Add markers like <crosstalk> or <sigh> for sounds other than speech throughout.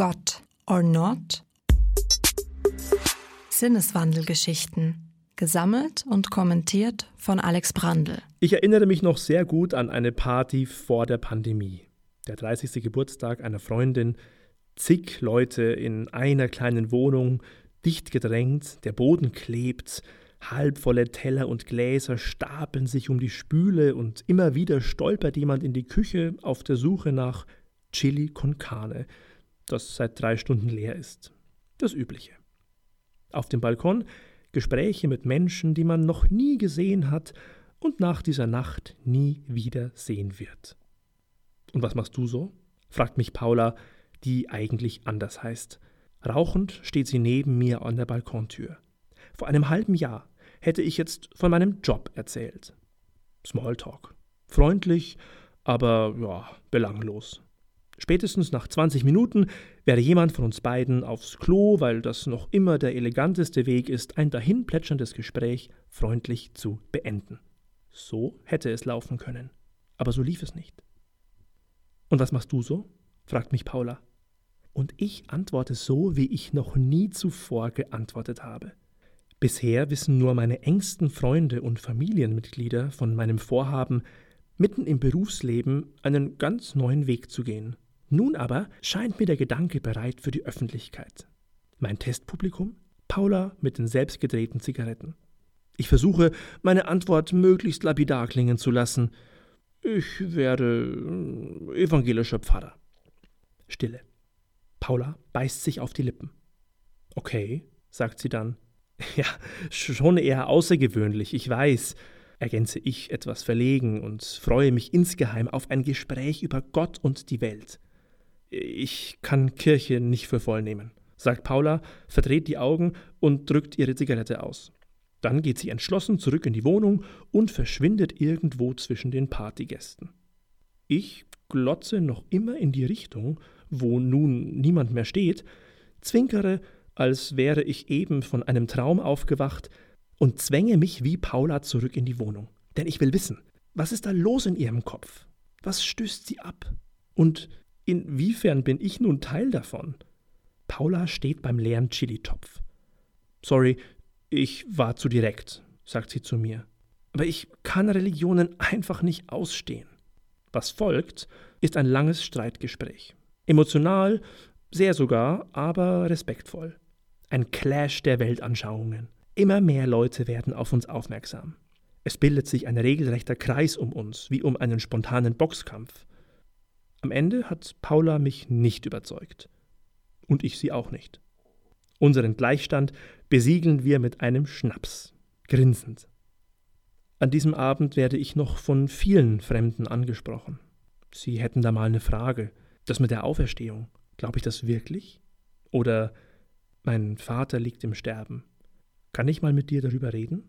God or Not? Sinneswandelgeschichten. Gesammelt und kommentiert von Alex Brandl. Ich erinnere mich noch sehr gut an eine Party vor der Pandemie. Der 30. Geburtstag einer Freundin, zig Leute in einer kleinen Wohnung, dicht gedrängt, der Boden klebt, halbvolle Teller und Gläser stapeln sich um die Spüle und immer wieder stolpert jemand in die Küche auf der Suche nach Chili con Carne, das seit drei Stunden leer ist. Das Übliche. Auf dem Balkon Gespräche mit Menschen, die man noch nie gesehen hat und nach dieser Nacht nie wieder sehen wird. Und was machst du so? fragt mich Paula, die eigentlich anders heißt. Rauchend steht sie neben mir an der Balkontür. Vor einem halben Jahr hätte ich jetzt von meinem Job erzählt. Smalltalk. Freundlich, aber ja, belanglos. Spätestens nach 20 Minuten wäre jemand von uns beiden aufs Klo, weil das noch immer der eleganteste Weg ist, ein dahinplätscherndes Gespräch freundlich zu beenden. So hätte es laufen können. Aber so lief es nicht. Und was machst du so? fragt mich Paula. Und ich antworte so, wie ich noch nie zuvor geantwortet habe. Bisher wissen nur meine engsten Freunde und Familienmitglieder von meinem Vorhaben, mitten im Berufsleben einen ganz neuen Weg zu gehen nun aber scheint mir der Gedanke bereit für die Öffentlichkeit. Mein Testpublikum? Paula mit den selbstgedrehten Zigaretten. Ich versuche, meine Antwort möglichst lapidar klingen zu lassen. Ich werde äh, evangelischer Pfarrer. Stille. Paula beißt sich auf die Lippen. Okay, sagt sie dann. <laughs> Ja, schon eher außergewöhnlich, ich weiß, ergänze ich etwas verlegen und freue mich insgeheim auf ein Gespräch über Gott und die Welt. Ich kann Kirche nicht für voll nehmen, sagt Paula, verdreht die Augen und drückt ihre Zigarette aus. Dann geht sie entschlossen zurück in die Wohnung und verschwindet irgendwo zwischen den Partygästen. Ich glotze noch immer in die Richtung, wo nun niemand mehr steht, zwinkere, als wäre ich eben von einem Traum aufgewacht, und zwänge mich wie Paula zurück in die Wohnung. Denn ich will wissen, was ist da los in ihrem Kopf? Was stößt sie ab? Und Inwiefern bin ich nun Teil davon? Paula steht beim leeren Chili-Topf. Sorry, ich war zu direkt, sagt sie zu mir. Aber ich kann Religionen einfach nicht ausstehen. Was folgt, ist ein langes Streitgespräch. Emotional, sehr sogar, aber respektvoll. Ein Clash der Weltanschauungen. Immer mehr Leute werden auf uns aufmerksam. Es bildet sich ein regelrechter Kreis um uns, wie um einen spontanen Boxkampf. Am Ende hat Paula mich nicht überzeugt. Und ich sie auch nicht. Unseren Gleichstand besiegeln wir mit einem Schnaps, grinsend. An diesem Abend werde ich noch von vielen Fremden angesprochen. Sie hätten da mal eine Frage. Das mit der Auferstehung, glaube ich das wirklich? Oder mein Vater liegt im Sterben. Kann ich mal mit dir darüber reden?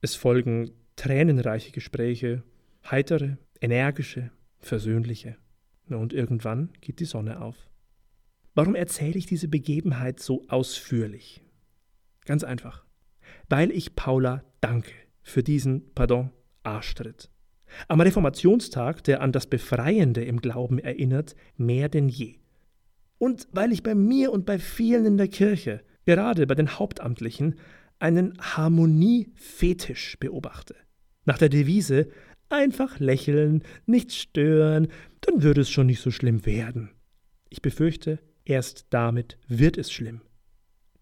Es folgen tränenreiche Gespräche, heitere, energische, versöhnliche. Und irgendwann geht die Sonne auf. Warum erzähle ich diese Begebenheit so ausführlich? Ganz einfach. Weil ich Paula danke für diesen, pardon, Arschtritt. Am Reformationstag, der an das Befreiende im Glauben erinnert, mehr denn je. Und weil ich bei mir und bei vielen in der Kirche, gerade bei den Hauptamtlichen, einen Harmoniefetisch beobachte. Nach der Devise Einfach lächeln, nichts stören, dann würde es schon nicht so schlimm werden. Ich befürchte, erst damit wird es schlimm.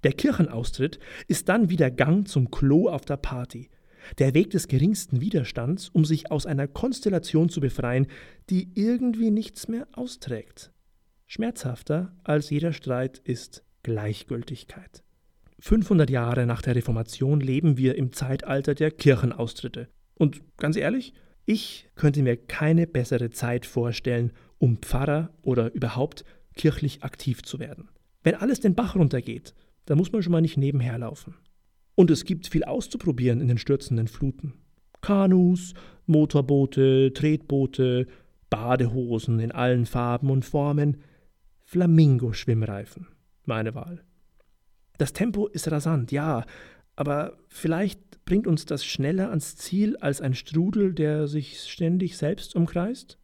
Der Kirchenaustritt ist dann wie der Gang zum Klo auf der Party, der Weg des geringsten Widerstands, um sich aus einer Konstellation zu befreien, die irgendwie nichts mehr austrägt. Schmerzhafter als jeder Streit ist Gleichgültigkeit. 500 Jahre nach der Reformation leben wir im Zeitalter der Kirchenaustritte. Und ganz ehrlich, ich könnte mir keine bessere Zeit vorstellen, um Pfarrer oder überhaupt kirchlich aktiv zu werden. Wenn alles den Bach runtergeht, dann muss man schon mal nicht nebenher laufen. Und es gibt viel auszuprobieren in den stürzenden Fluten. Kanus, Motorboote, Tretboote, Badehosen in allen Farben und Formen, Flamingo-Schwimmreifen, meine Wahl. Das Tempo ist rasant, ja, aber vielleicht bringt uns das schneller ans Ziel als ein Strudel, der sich ständig selbst umkreist?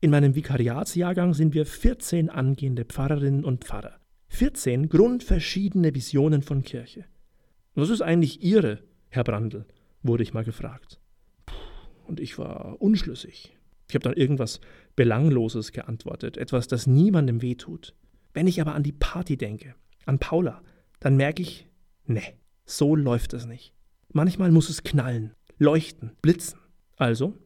In meinem Vikariatsjahrgang sind wir 14 angehende Pfarrerinnen und Pfarrer. 14 grundverschiedene Visionen von Kirche. Was ist eigentlich Ihre, Herr Brandl? wurde ich mal gefragt. Und ich war unschlüssig. Ich habe dann irgendwas Belangloses geantwortet, etwas, das niemandem wehtut. Wenn ich aber an die Party denke, an Paula, dann merke ich, ne, so läuft es nicht. Manchmal muss es knallen, leuchten, blitzen. Also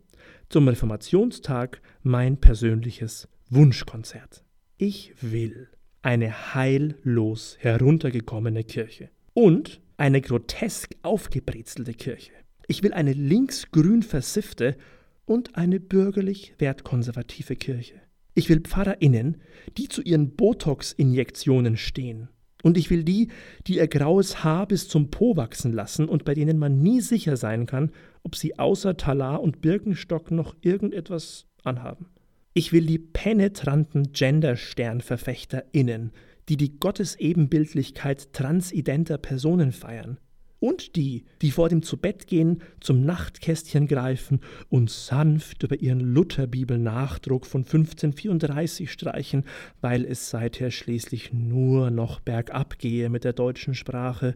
zum Reformationstag mein persönliches Wunschkonzert. Ich will eine heillos heruntergekommene Kirche und eine grotesk aufgebrezelte Kirche. Ich will eine linksgrün versiffte und eine bürgerlich wertkonservative Kirche. Ich will PfarrerInnen, die zu ihren Botox-Injektionen stehen. Und ich will die, die ihr graues Haar bis zum Po wachsen lassen und bei denen man nie sicher sein kann, ob sie außer Talar und Birkenstock noch irgendetwas anhaben. Ich will die penetranten GendersternverfechterInnen, die die Gottesebenbildlichkeit transidenter Personen feiern und die, die vor dem Zubettgehen zum Nachtkästchen greifen und sanft über ihren Lutherbibel-Nachdruck von 1534 streichen, weil es seither schließlich nur noch bergab gehe mit der deutschen Sprache.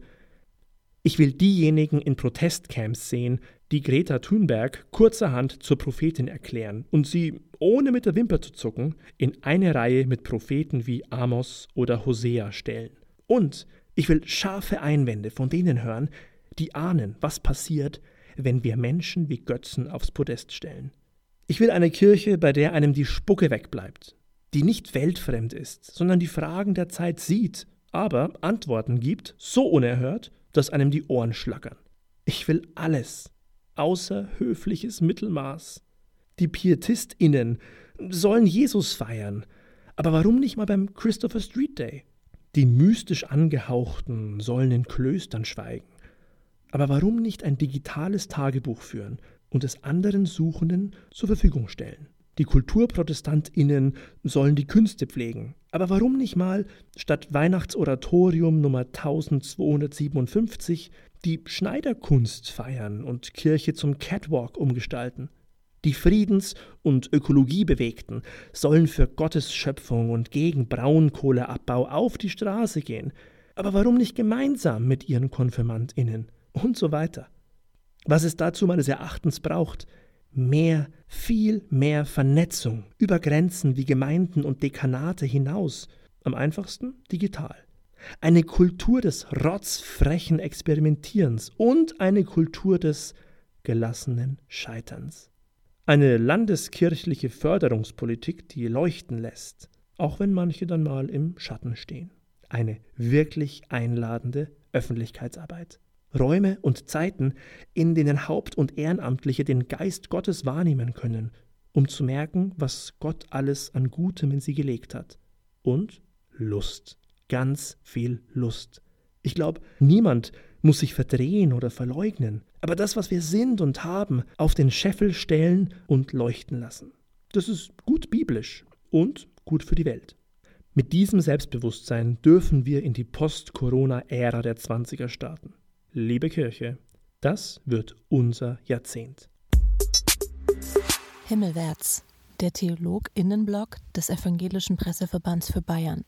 Ich will diejenigen in Protestcamps sehen, die Greta Thunberg kurzerhand zur Prophetin erklären und sie, ohne mit der Wimper zu zucken, in eine Reihe mit Propheten wie Amos oder Hosea stellen. Und ich will scharfe Einwände von denen hören, die ahnen, was passiert, wenn wir Menschen wie Götzen aufs Podest stellen. Ich will eine Kirche, bei der einem die Spucke wegbleibt, die nicht weltfremd ist, sondern die Fragen der Zeit sieht, aber Antworten gibt, so unerhört, dass einem die Ohren schlackern. Ich will alles, außer höfliches Mittelmaß. Die PietistInnen sollen Jesus feiern, aber warum nicht mal beim Christopher Street Day? Die mystisch angehauchten sollen in Klöstern schweigen. Aber warum nicht ein digitales Tagebuch führen und es anderen Suchenden zur Verfügung stellen? Die KulturprotestantInnen sollen die Künste pflegen. Aber warum nicht mal statt Weihnachtsoratorium Nummer 1257 die Schneiderkunst feiern und Kirche zum Catwalk umgestalten? Die Friedens- und Ökologiebewegten sollen für Gottes Schöpfung und gegen Braunkohleabbau auf die Straße gehen. Aber warum nicht gemeinsam mit ihren KonfirmandInnen? Und so weiter. Was es dazu meines Erachtens braucht, mehr, viel mehr Vernetzung über Grenzen wie Gemeinden und Dekanate hinaus. Am einfachsten digital. Eine Kultur des rotzfrechen Experimentierens und eine Kultur des gelassenen Scheiterns. Eine landeskirchliche Förderungspolitik, die leuchten lässt, auch wenn manche dann mal im Schatten stehen. Eine wirklich einladende Öffentlichkeitsarbeit. Räume und Zeiten, in denen Haupt- und Ehrenamtliche den Geist Gottes wahrnehmen können, um zu merken, was Gott alles an Gutem in sie gelegt hat. Und Lust, ganz viel Lust. Ich glaube, niemand muss sich verdrehen oder verleugnen, aber das, was wir sind und haben, auf den Scheffel stellen und leuchten lassen. Das ist gut biblisch und gut für die Welt. Mit diesem Selbstbewusstsein dürfen wir in die Post-Corona-Ära der 20er starten. Liebe Kirche, das wird unser Jahrzehnt. Himmelwärts, der Theolog-Innenblog des Evangelischen Presseverbands für Bayern.